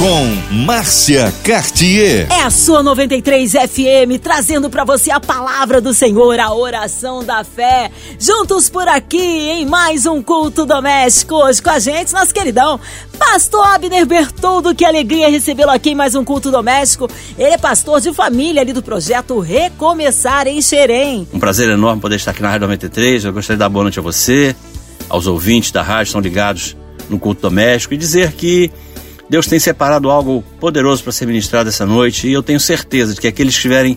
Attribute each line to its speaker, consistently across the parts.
Speaker 1: com Márcia Cartier.
Speaker 2: É a sua 93 FM trazendo para você a palavra do Senhor, a oração da fé. Juntos por aqui em mais um culto doméstico. Hoje com a gente, nosso queridão, Pastor Abner Bertoldo. Que alegria recebê-lo aqui em mais um culto doméstico. Ele é pastor de família ali do projeto Recomeçar em Xerém.
Speaker 3: Um prazer enorme poder estar aqui na Rádio 93. Eu gostaria de dar boa noite a você, aos ouvintes da rádio, estão ligados no culto doméstico e dizer que Deus tem separado algo poderoso para ser ministrado essa noite e eu tenho certeza de que aqueles que estiverem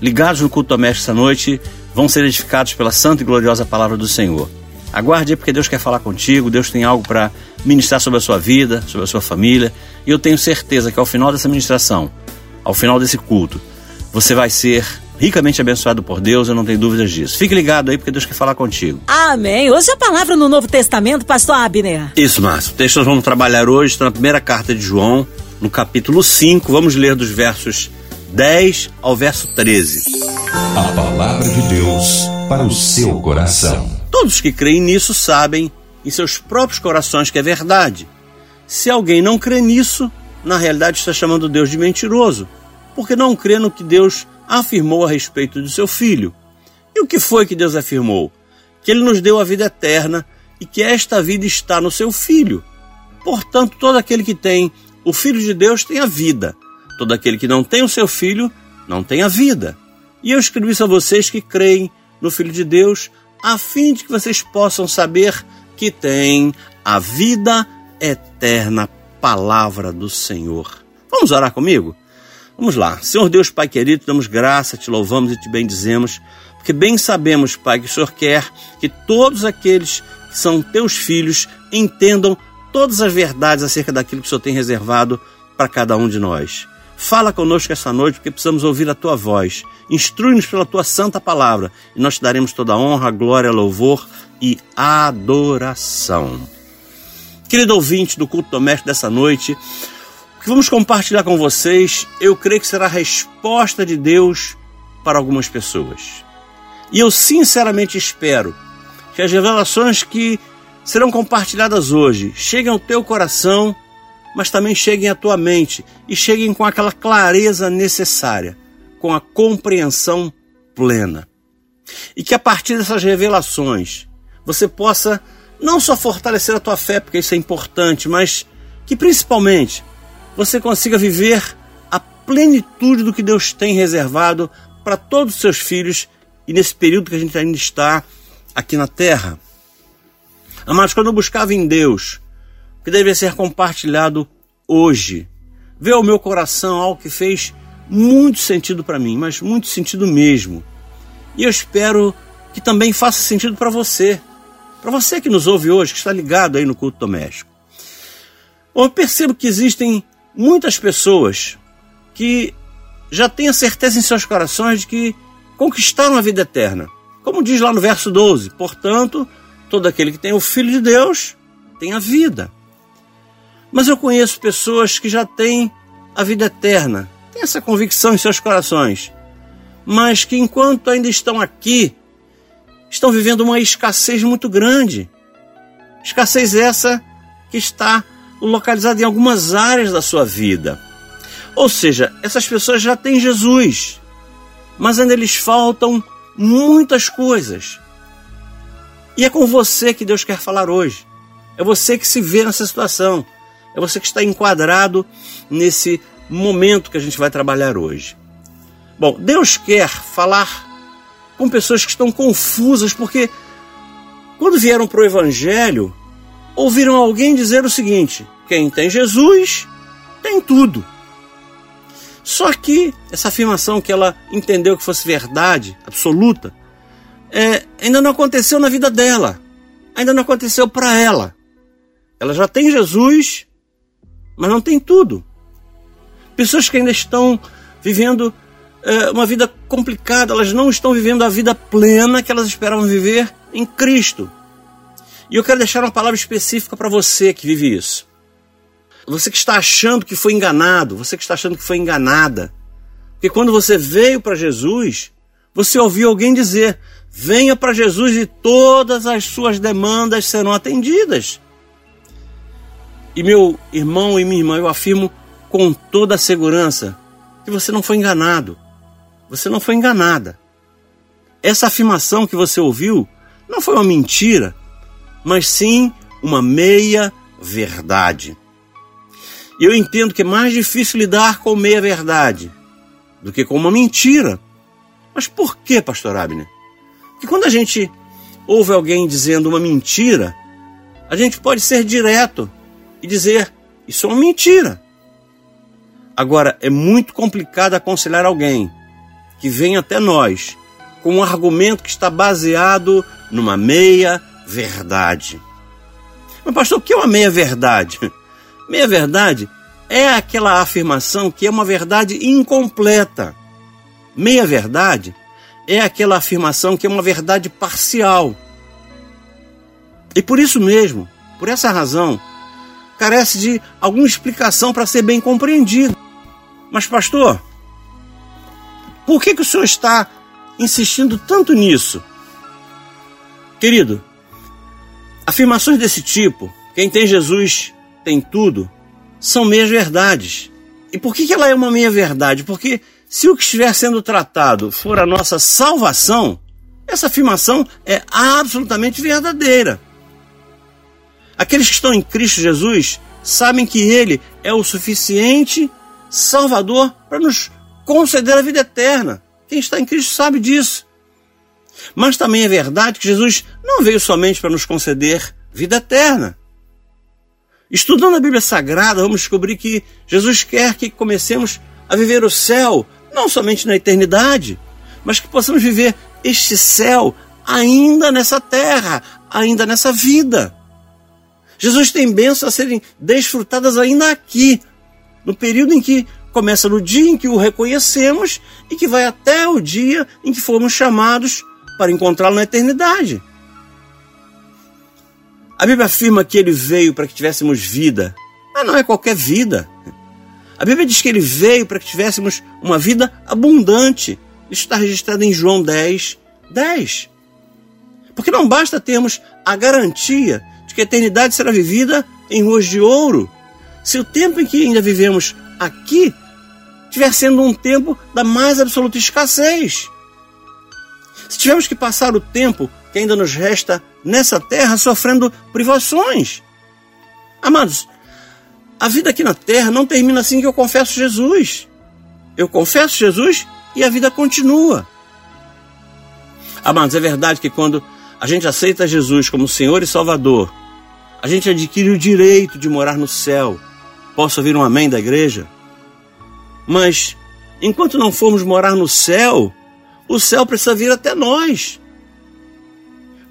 Speaker 3: ligados no culto doméstico essa noite vão ser edificados pela santa e gloriosa palavra do Senhor. Aguarde porque Deus quer falar contigo, Deus tem algo para ministrar sobre a sua vida, sobre a sua família, e eu tenho certeza que ao final dessa ministração, ao final desse culto, você vai ser ricamente abençoado por Deus, eu não tenho dúvidas disso. Fique ligado aí, porque Deus quer falar contigo.
Speaker 2: Amém. Hoje a palavra no Novo Testamento, pastor Abner.
Speaker 3: Isso, Márcio. O texto que nós vamos trabalhar hoje está na primeira carta de João, no capítulo 5. Vamos ler dos versos 10 ao verso 13.
Speaker 1: A palavra de Deus para o seu coração.
Speaker 3: Todos que creem nisso sabem em seus próprios corações que é verdade. Se alguém não crê nisso, na realidade está chamando Deus de mentiroso, porque não crê no que Deus afirmou a respeito do seu filho. E o que foi que Deus afirmou? Que ele nos deu a vida eterna e que esta vida está no seu filho. Portanto, todo aquele que tem o filho de Deus tem a vida. Todo aquele que não tem o seu filho não tem a vida. E eu escrevi isso a vocês que creem no Filho de Deus, a fim de que vocês possam saber que têm a vida eterna, palavra do Senhor. Vamos orar comigo? Vamos lá. Senhor Deus, Pai querido, damos graça, te louvamos e te bendizemos, porque bem sabemos, Pai, que o Senhor quer que todos aqueles que são teus filhos entendam todas as verdades acerca daquilo que o Senhor tem reservado para cada um de nós. Fala conosco essa noite, porque precisamos ouvir a tua voz. Instrui-nos pela tua santa palavra, e nós te daremos toda a honra, glória, louvor e adoração. Querido ouvinte do culto doméstico dessa noite, que vamos compartilhar com vocês, eu creio que será a resposta de Deus para algumas pessoas. E eu sinceramente espero que as revelações que serão compartilhadas hoje cheguem ao teu coração, mas também cheguem à tua mente e cheguem com aquela clareza necessária, com a compreensão plena. E que a partir dessas revelações você possa não só fortalecer a tua fé, porque isso é importante, mas que principalmente você consiga viver a plenitude do que Deus tem reservado para todos os seus filhos e nesse período que a gente ainda está aqui na terra. Amados, quando eu buscava em Deus, o que deve ser compartilhado hoje, veio ao meu coração algo que fez muito sentido para mim, mas muito sentido mesmo. E eu espero que também faça sentido para você, para você que nos ouve hoje, que está ligado aí no culto doméstico. Eu percebo que existem muitas pessoas que já têm a certeza em seus corações de que conquistaram a vida eterna. Como diz lá no verso 12: Portanto, todo aquele que tem o Filho de Deus tem a vida. Mas eu conheço pessoas que já têm a vida eterna, têm essa convicção em seus corações, mas que enquanto ainda estão aqui, estão vivendo uma escassez muito grande. Escassez essa que está localizado em algumas áreas da sua vida. Ou seja, essas pessoas já têm Jesus, mas ainda lhes faltam muitas coisas. E é com você que Deus quer falar hoje. É você que se vê nessa situação. É você que está enquadrado nesse momento que a gente vai trabalhar hoje. Bom, Deus quer falar com pessoas que estão confusas porque quando vieram para o Evangelho, ouviram alguém dizer o seguinte: quem tem Jesus tem tudo. Só que essa afirmação que ela entendeu que fosse verdade absoluta é, ainda não aconteceu na vida dela, ainda não aconteceu para ela. Ela já tem Jesus, mas não tem tudo. Pessoas que ainda estão vivendo é, uma vida complicada, elas não estão vivendo a vida plena que elas esperavam viver em Cristo. E eu quero deixar uma palavra específica para você que vive isso. Você que está achando que foi enganado, você que está achando que foi enganada, Porque quando você veio para Jesus, você ouviu alguém dizer: venha para Jesus e todas as suas demandas serão atendidas. E meu irmão e minha irmã, eu afirmo com toda a segurança que você não foi enganado. Você não foi enganada. Essa afirmação que você ouviu não foi uma mentira, mas sim uma meia verdade. Eu entendo que é mais difícil lidar com meia verdade do que com uma mentira. Mas por que, pastor Abner? Porque quando a gente ouve alguém dizendo uma mentira, a gente pode ser direto e dizer: Isso é uma mentira. Agora, é muito complicado aconselhar alguém que vem até nós com um argumento que está baseado numa meia verdade. Mas, pastor, o que é uma meia verdade? Meia verdade é aquela afirmação que é uma verdade incompleta. Meia verdade é aquela afirmação que é uma verdade parcial. E por isso mesmo, por essa razão, carece de alguma explicação para ser bem compreendido. Mas, pastor, por que, que o senhor está insistindo tanto nisso? Querido, afirmações desse tipo, quem tem Jesus tem tudo, são meias verdades. E por que, que ela é uma meia verdade? Porque se o que estiver sendo tratado for a nossa salvação, essa afirmação é absolutamente verdadeira. Aqueles que estão em Cristo Jesus sabem que Ele é o suficiente Salvador para nos conceder a vida eterna. Quem está em Cristo sabe disso. Mas também é verdade que Jesus não veio somente para nos conceder vida eterna. Estudando a Bíblia Sagrada, vamos descobrir que Jesus quer que comecemos a viver o céu, não somente na eternidade, mas que possamos viver este céu ainda nessa terra, ainda nessa vida. Jesus tem bênçãos a serem desfrutadas ainda aqui, no período em que começa no dia em que o reconhecemos e que vai até o dia em que fomos chamados para encontrá-lo na eternidade. A Bíblia afirma que ele veio para que tivéssemos vida, mas não é qualquer vida. A Bíblia diz que ele veio para que tivéssemos uma vida abundante. Isso está registrado em João 10, 10. Porque não basta termos a garantia de que a eternidade será vivida em ruas de ouro. Se o tempo em que ainda vivemos aqui estiver sendo um tempo da mais absoluta escassez. Se tivermos que passar o tempo que ainda nos resta nessa terra sofrendo privações. Amados, a vida aqui na terra não termina assim que eu confesso Jesus. Eu confesso Jesus e a vida continua. Amados, é verdade que quando a gente aceita Jesus como Senhor e Salvador, a gente adquire o direito de morar no céu. Posso ouvir um amém da igreja? Mas, enquanto não formos morar no céu, o céu precisa vir até nós.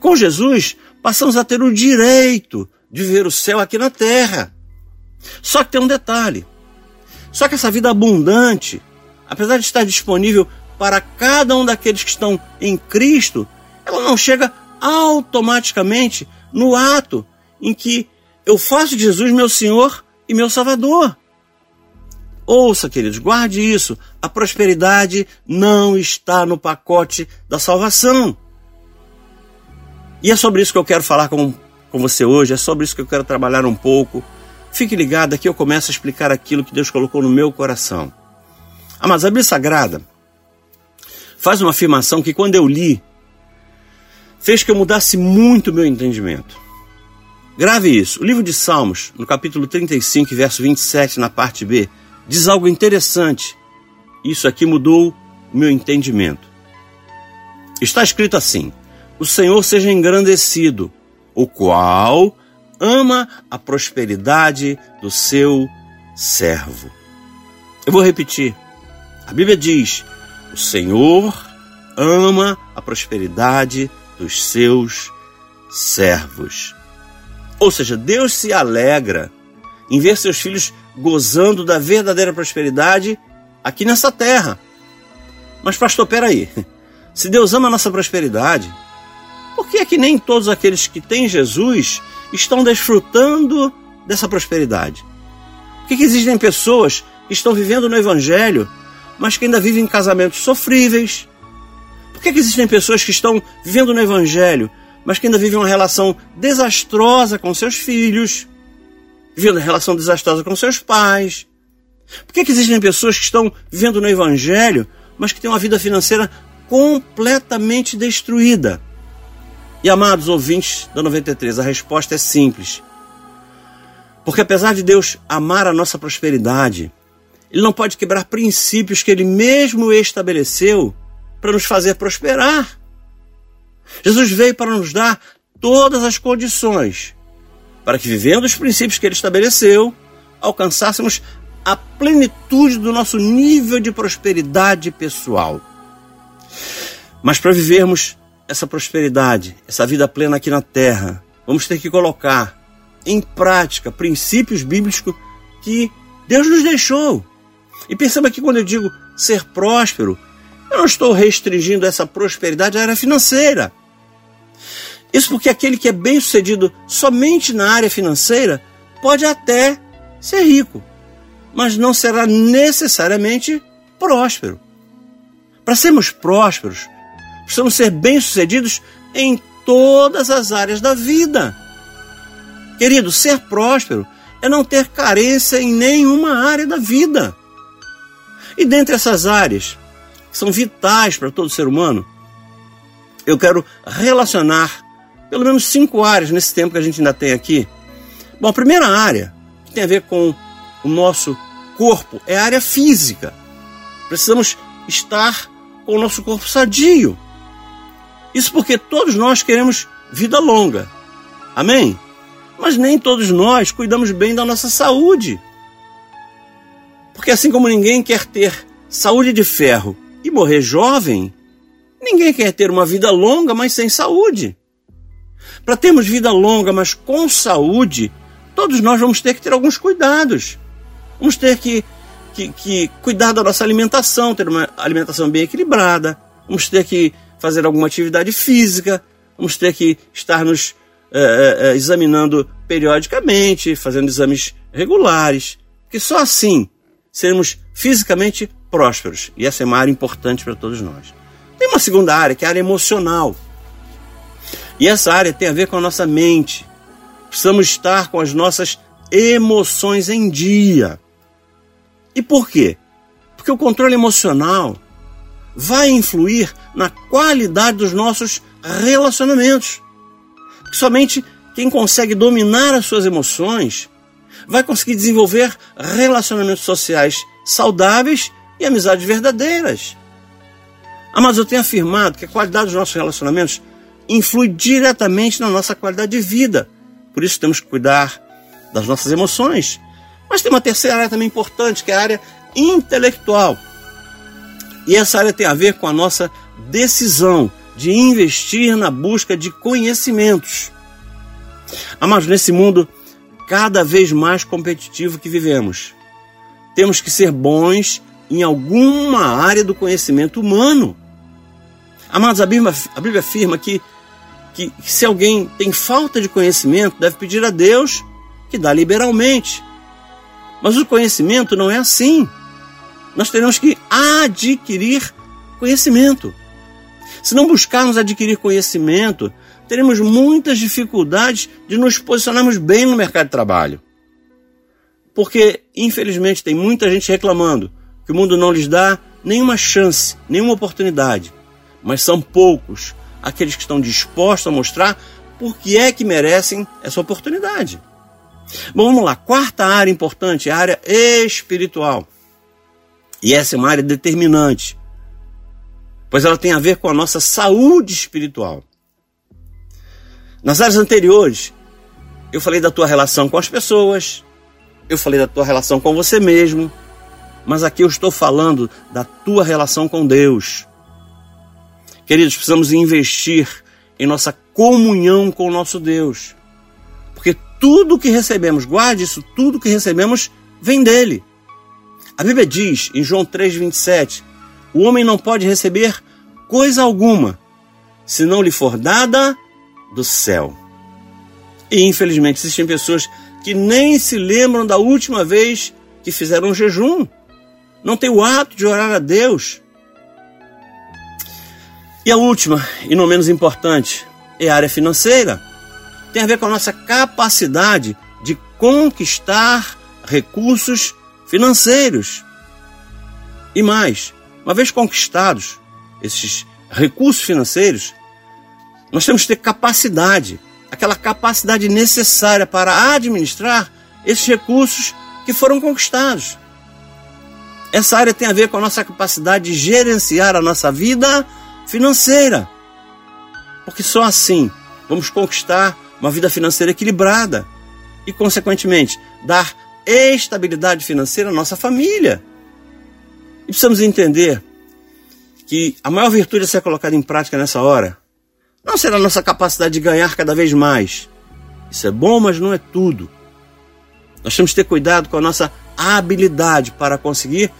Speaker 3: Com Jesus, passamos a ter o direito de ver o céu aqui na terra. Só que tem um detalhe: só que essa vida abundante, apesar de estar disponível para cada um daqueles que estão em Cristo, ela não chega automaticamente no ato em que eu faço de Jesus meu Senhor e meu Salvador. Ouça, queridos, guarde isso. A prosperidade não está no pacote da salvação. E é sobre isso que eu quero falar com, com você hoje, é sobre isso que eu quero trabalhar um pouco. Fique ligado, aqui eu começo a explicar aquilo que Deus colocou no meu coração. A mas a Bíblia Sagrada faz uma afirmação que quando eu li, fez que eu mudasse muito o meu entendimento. Grave isso. O livro de Salmos, no capítulo 35, verso 27, na parte B, diz algo interessante. Isso aqui mudou o meu entendimento. Está escrito assim: O Senhor seja engrandecido, o qual ama a prosperidade do seu servo. Eu vou repetir. A Bíblia diz: O Senhor ama a prosperidade dos seus servos. Ou seja, Deus se alegra em ver seus filhos gozando da verdadeira prosperidade aqui nessa terra. Mas, pastor, peraí. Se Deus ama a nossa prosperidade, por que é que nem todos aqueles que têm Jesus estão desfrutando dessa prosperidade? Por que, que existem pessoas que estão vivendo no Evangelho, mas que ainda vivem em casamentos sofríveis? Por que, que existem pessoas que estão vivendo no Evangelho, mas que ainda vivem uma relação desastrosa com seus filhos? Vivendo uma relação desastrosa com seus pais? Por que, que existem pessoas que estão vivendo no Evangelho, mas que têm uma vida financeira completamente destruída? E amados ouvintes da 93, a resposta é simples. Porque apesar de Deus amar a nossa prosperidade, Ele não pode quebrar princípios que Ele mesmo estabeleceu para nos fazer prosperar. Jesus veio para nos dar todas as condições para que, vivendo os princípios que Ele estabeleceu, alcançássemos a plenitude do nosso nível de prosperidade pessoal. Mas para vivermos essa prosperidade, essa vida plena aqui na terra, vamos ter que colocar em prática princípios bíblicos que Deus nos deixou. E perceba que quando eu digo ser próspero, eu não estou restringindo essa prosperidade à área financeira. Isso porque aquele que é bem sucedido somente na área financeira pode até ser rico, mas não será necessariamente próspero. Para sermos prósperos, Precisamos ser bem-sucedidos em todas as áreas da vida. Querido, ser próspero é não ter carência em nenhuma área da vida. E dentre essas áreas, que são vitais para todo ser humano, eu quero relacionar pelo menos cinco áreas nesse tempo que a gente ainda tem aqui. Bom, a primeira área, que tem a ver com o nosso corpo, é a área física. Precisamos estar com o nosso corpo sadio. Isso porque todos nós queremos vida longa. Amém? Mas nem todos nós cuidamos bem da nossa saúde. Porque assim como ninguém quer ter saúde de ferro e morrer jovem, ninguém quer ter uma vida longa, mas sem saúde. Para termos vida longa, mas com saúde, todos nós vamos ter que ter alguns cuidados. Vamos ter que, que, que cuidar da nossa alimentação, ter uma alimentação bem equilibrada. Vamos ter que fazer alguma atividade física, vamos ter que estar nos é, é, examinando periodicamente, fazendo exames regulares, porque só assim seremos fisicamente prósperos. E essa é uma área importante para todos nós. Tem uma segunda área, que é a área emocional. E essa área tem a ver com a nossa mente. Precisamos estar com as nossas emoções em dia. E por quê? Porque o controle emocional vai influir na qualidade dos nossos relacionamentos. Somente quem consegue dominar as suas emoções vai conseguir desenvolver relacionamentos sociais saudáveis e amizades verdadeiras. Mas eu tenho afirmado que a qualidade dos nossos relacionamentos influi diretamente na nossa qualidade de vida. Por isso temos que cuidar das nossas emoções. Mas tem uma terceira área também importante, que é a área intelectual. E essa área tem a ver com a nossa decisão de investir na busca de conhecimentos. Mas nesse mundo cada vez mais competitivo que vivemos, temos que ser bons em alguma área do conhecimento humano. Amados, a Bíblia, a Bíblia afirma que, que, que se alguém tem falta de conhecimento, deve pedir a Deus que dá liberalmente. Mas o conhecimento não é assim nós teremos que adquirir conhecimento. Se não buscarmos adquirir conhecimento, teremos muitas dificuldades de nos posicionarmos bem no mercado de trabalho. Porque, infelizmente, tem muita gente reclamando que o mundo não lhes dá nenhuma chance, nenhuma oportunidade. Mas são poucos aqueles que estão dispostos a mostrar por que é que merecem essa oportunidade. Bom, vamos lá. Quarta área importante a área espiritual. E essa é uma área determinante, pois ela tem a ver com a nossa saúde espiritual. Nas áreas anteriores, eu falei da tua relação com as pessoas, eu falei da tua relação com você mesmo, mas aqui eu estou falando da tua relação com Deus. Queridos, precisamos investir em nossa comunhão com o nosso Deus. Porque tudo que recebemos, guarde isso, tudo que recebemos vem dele. A Bíblia diz em João 3,27: o homem não pode receber coisa alguma se não lhe for dada do céu. E infelizmente existem pessoas que nem se lembram da última vez que fizeram um jejum. não tem o hábito de orar a Deus. E a última, e não menos importante, é a área financeira. Tem a ver com a nossa capacidade de conquistar recursos financeiros. E mais, uma vez conquistados esses recursos financeiros, nós temos que ter capacidade, aquela capacidade necessária para administrar esses recursos que foram conquistados. Essa área tem a ver com a nossa capacidade de gerenciar a nossa vida financeira. Porque só assim vamos conquistar uma vida financeira equilibrada e, consequentemente, dar estabilidade financeira à nossa família. E precisamos entender que a maior virtude a ser colocada em prática nessa hora não será a nossa capacidade de ganhar cada vez mais. Isso é bom, mas não é tudo. Nós temos que ter cuidado com a nossa habilidade para conseguir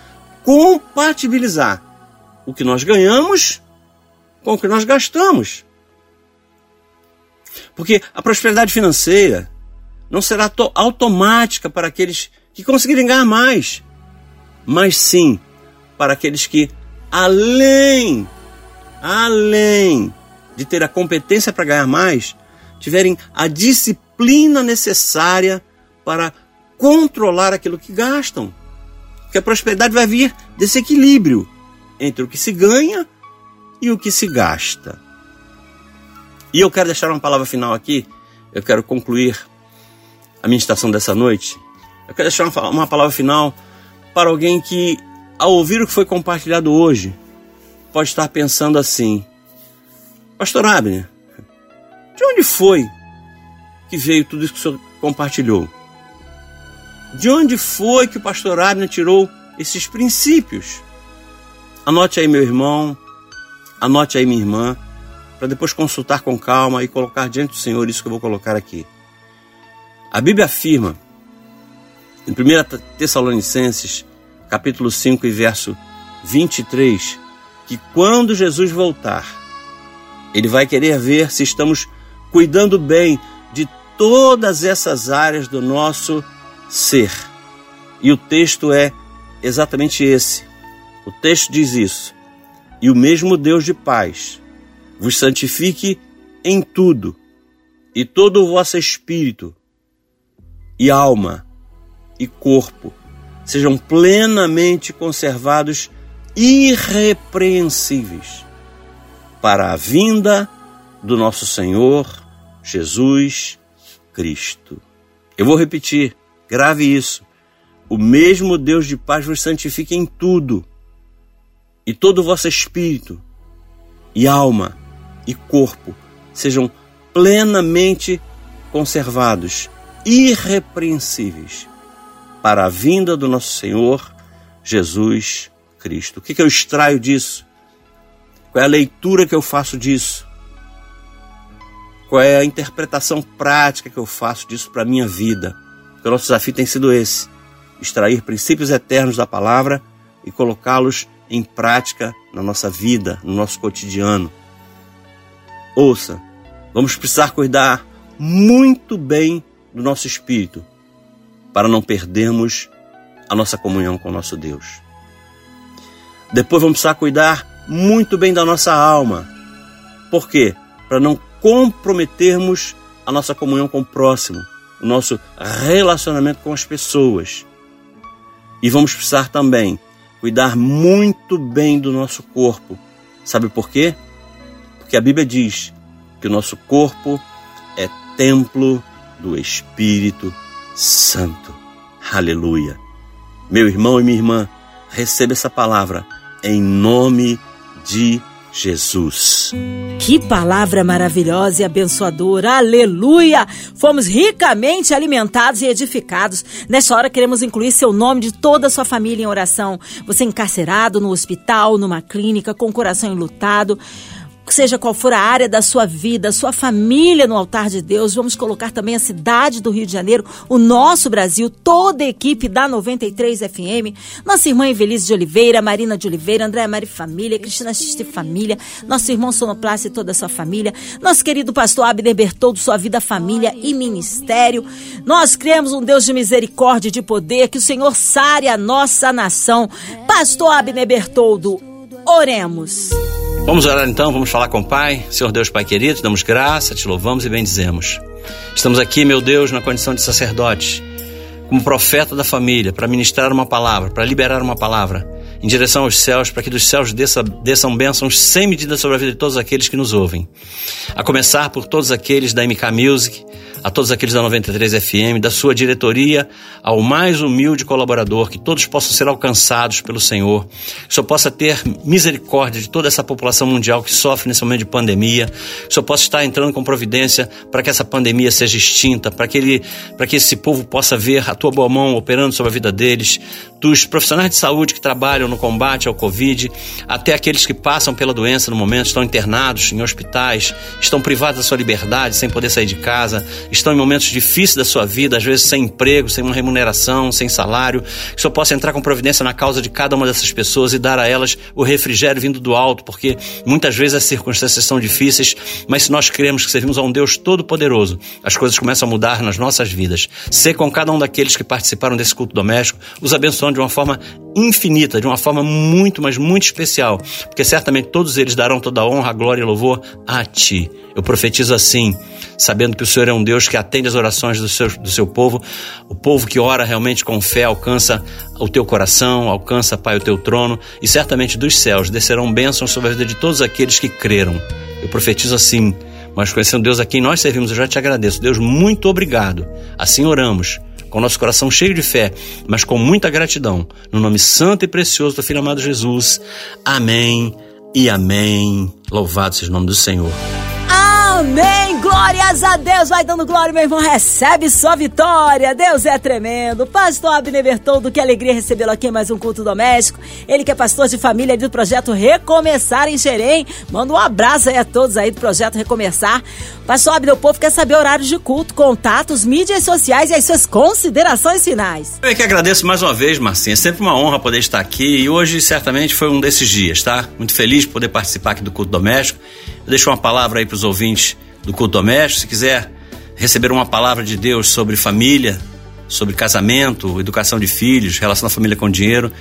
Speaker 3: compatibilizar o que nós ganhamos com o que nós gastamos. Porque a prosperidade financeira não será automática para aqueles que conseguirem ganhar mais, mas sim para aqueles que, além, além de ter a competência para ganhar mais, tiverem a disciplina necessária para controlar aquilo que gastam. Porque a prosperidade vai vir desse equilíbrio entre o que se ganha e o que se gasta. E eu quero deixar uma palavra final aqui. Eu quero concluir a meditação dessa noite. Eu quero deixar uma, uma palavra final para alguém que, ao ouvir o que foi compartilhado hoje, pode estar pensando assim: Pastor Abner, de onde foi que veio tudo isso que o senhor compartilhou? De onde foi que o pastor Abner tirou esses princípios? Anote aí, meu irmão, anote aí, minha irmã, para depois consultar com calma e colocar diante do Senhor isso que eu vou colocar aqui. A Bíblia afirma, em 1 Tessalonicenses, capítulo 5 e verso 23, que quando Jesus voltar, ele vai querer ver se estamos cuidando bem de todas essas áreas do nosso ser. E o texto é exatamente esse. O texto diz isso. E o mesmo Deus de paz vos santifique em tudo, e todo o vosso espírito, e alma, e corpo sejam plenamente conservados irrepreensíveis para a vinda do nosso Senhor Jesus Cristo. Eu vou repetir. Grave isso. O mesmo Deus de paz vos santifique em tudo, e todo o vosso espírito, e alma, e corpo sejam plenamente conservados, irrepreensíveis, para a vinda do nosso Senhor Jesus Cristo. O que, que eu extraio disso? Qual é a leitura que eu faço disso? Qual é a interpretação prática que eu faço disso para a minha vida? Porque o nosso desafio tem sido esse: extrair princípios eternos da palavra e colocá-los em prática na nossa vida, no nosso cotidiano. Ouça, vamos precisar cuidar muito bem do nosso espírito para não perdermos a nossa comunhão com o nosso Deus. Depois vamos precisar cuidar muito bem da nossa alma. Por quê? Para não comprometermos a nossa comunhão com o próximo o nosso relacionamento com as pessoas. E vamos precisar também cuidar muito bem do nosso corpo. Sabe por quê? Porque a Bíblia diz que o nosso corpo é templo do Espírito Santo. Aleluia. Meu irmão e minha irmã, receba essa palavra em nome de Jesus.
Speaker 2: Que palavra maravilhosa e abençoadora. Aleluia! Fomos ricamente alimentados e edificados. Nessa hora queremos incluir seu nome de toda a sua família em oração. Você encarcerado no hospital, numa clínica, com o coração enlutado seja qual for a área da sua vida, sua família no altar de Deus. Vamos colocar também a cidade do Rio de Janeiro, o nosso Brasil, toda a equipe da 93 FM, nossa irmã Evelise de Oliveira, Marina de Oliveira, Andréa Mari Família, Cristina Xiste Família, nosso irmão Sonoplace e toda a sua família, nosso querido pastor Abner Bertoldo, sua vida, família e ministério. Nós cremos um Deus de misericórdia e de poder, que o Senhor sare a nossa nação. Pastor Abner Bertoldo, oremos.
Speaker 3: Vamos orar então, vamos falar com o Pai. Senhor Deus, Pai querido, damos graça, te louvamos e bendizemos. Estamos aqui, meu Deus, na condição de sacerdote, como profeta da família, para ministrar uma palavra, para liberar uma palavra em direção aos céus, para que dos céus desça, desçam bênçãos sem medida sobre a vida de todos aqueles que nos ouvem. A começar por todos aqueles da MK Music, a todos aqueles da 93 FM, da sua diretoria, ao mais humilde colaborador, que todos possam ser alcançados pelo Senhor, que o Senhor possa ter misericórdia de toda essa população mundial que sofre nesse momento de pandemia, que o Senhor possa estar entrando com providência para que essa pandemia seja extinta, para que, ele, para que esse povo possa ver a tua boa mão operando sobre a vida deles, dos profissionais de saúde que trabalham no combate ao Covid, até aqueles que passam pela doença no momento, estão internados em hospitais, estão privados da sua liberdade, sem poder sair de casa, estão em momentos difíceis da sua vida, às vezes sem emprego, sem uma remuneração, sem salário, que o Senhor possa entrar com providência na causa de cada uma dessas pessoas e dar a elas o refrigério vindo do alto, porque muitas vezes as circunstâncias são difíceis, mas se nós cremos que servimos a um Deus todo-poderoso, as coisas começam a mudar nas nossas vidas. Ser com cada um daqueles que participaram desse culto doméstico, os abençoando de uma forma infinita, de uma forma muito, mas muito especial, porque certamente todos eles darão toda a honra, glória e louvor a Ti. Eu profetizo assim, sabendo que o Senhor é um Deus que atende as orações do seu, do seu povo, o povo que ora realmente com fé alcança o teu coração, alcança, Pai, o teu trono, e certamente dos céus descerão bênçãos sobre a vida de todos aqueles que creram. Eu profetizo assim, mas conhecendo Deus a quem nós servimos, eu já te agradeço. Deus, muito obrigado. Assim oramos com nosso coração cheio de fé, mas com muita gratidão. No nome santo e precioso do Filho amado Jesus. Amém e amém. Louvado seja o nome do Senhor.
Speaker 2: Amém! Glórias a Deus! Vai dando glória, meu irmão. Recebe sua vitória. Deus é tremendo. Pastor Abner Bertoldo, que alegria recebê-lo aqui em mais um culto doméstico. Ele que é pastor de família do projeto Recomeçar em Xerém. Manda um abraço aí a todos aí do projeto Recomeçar. Pastor Abner, o povo quer saber horários de culto, contatos, mídias sociais e as suas considerações finais.
Speaker 3: Eu é que agradeço mais uma vez, Marcinha. É sempre uma honra poder estar aqui e hoje certamente foi um desses dias, tá? Muito feliz de poder participar aqui do culto doméstico. Eu deixo uma palavra aí para os ouvintes do culto doméstico. Se quiser receber uma palavra de Deus sobre família, sobre casamento, educação de filhos, relação da família com dinheiro,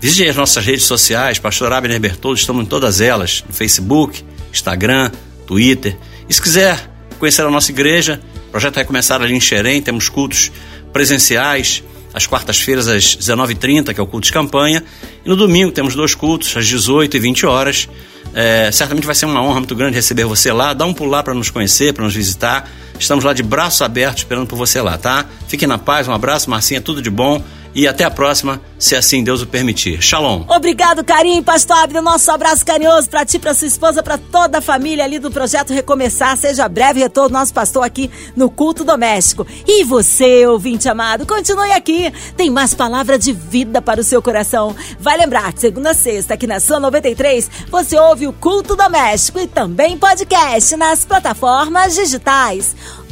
Speaker 3: visite as nossas redes sociais, Pastor Abner Bertoldo, estamos em todas elas, no Facebook, Instagram, Twitter. E se quiser conhecer a nossa igreja, o projeto vai começar ali em Xerém, temos cultos presenciais, às quartas-feiras às 19h30, que é o culto de campanha, e no domingo temos dois cultos, às 18 e 20 horas. É, certamente vai ser uma honra muito grande receber você lá. Dá um pulo lá para nos conhecer, para nos visitar. Estamos lá de braços abertos esperando por você lá, tá? Fique na paz, um abraço, Marcinha, tudo de bom e até a próxima, se assim Deus o permitir. Shalom.
Speaker 2: Obrigado, carinho, pastor Abner. Nosso abraço carinhoso para ti, para sua esposa, para toda a família ali do projeto Recomeçar. Seja breve retorno nosso pastor aqui no culto doméstico. E você, ouvinte amado, continue aqui. Tem mais palavra de vida para o seu coração. Vai lembrar, segunda a sexta, aqui na sua 93, você ouve o culto doméstico e também podcast nas plataformas digitais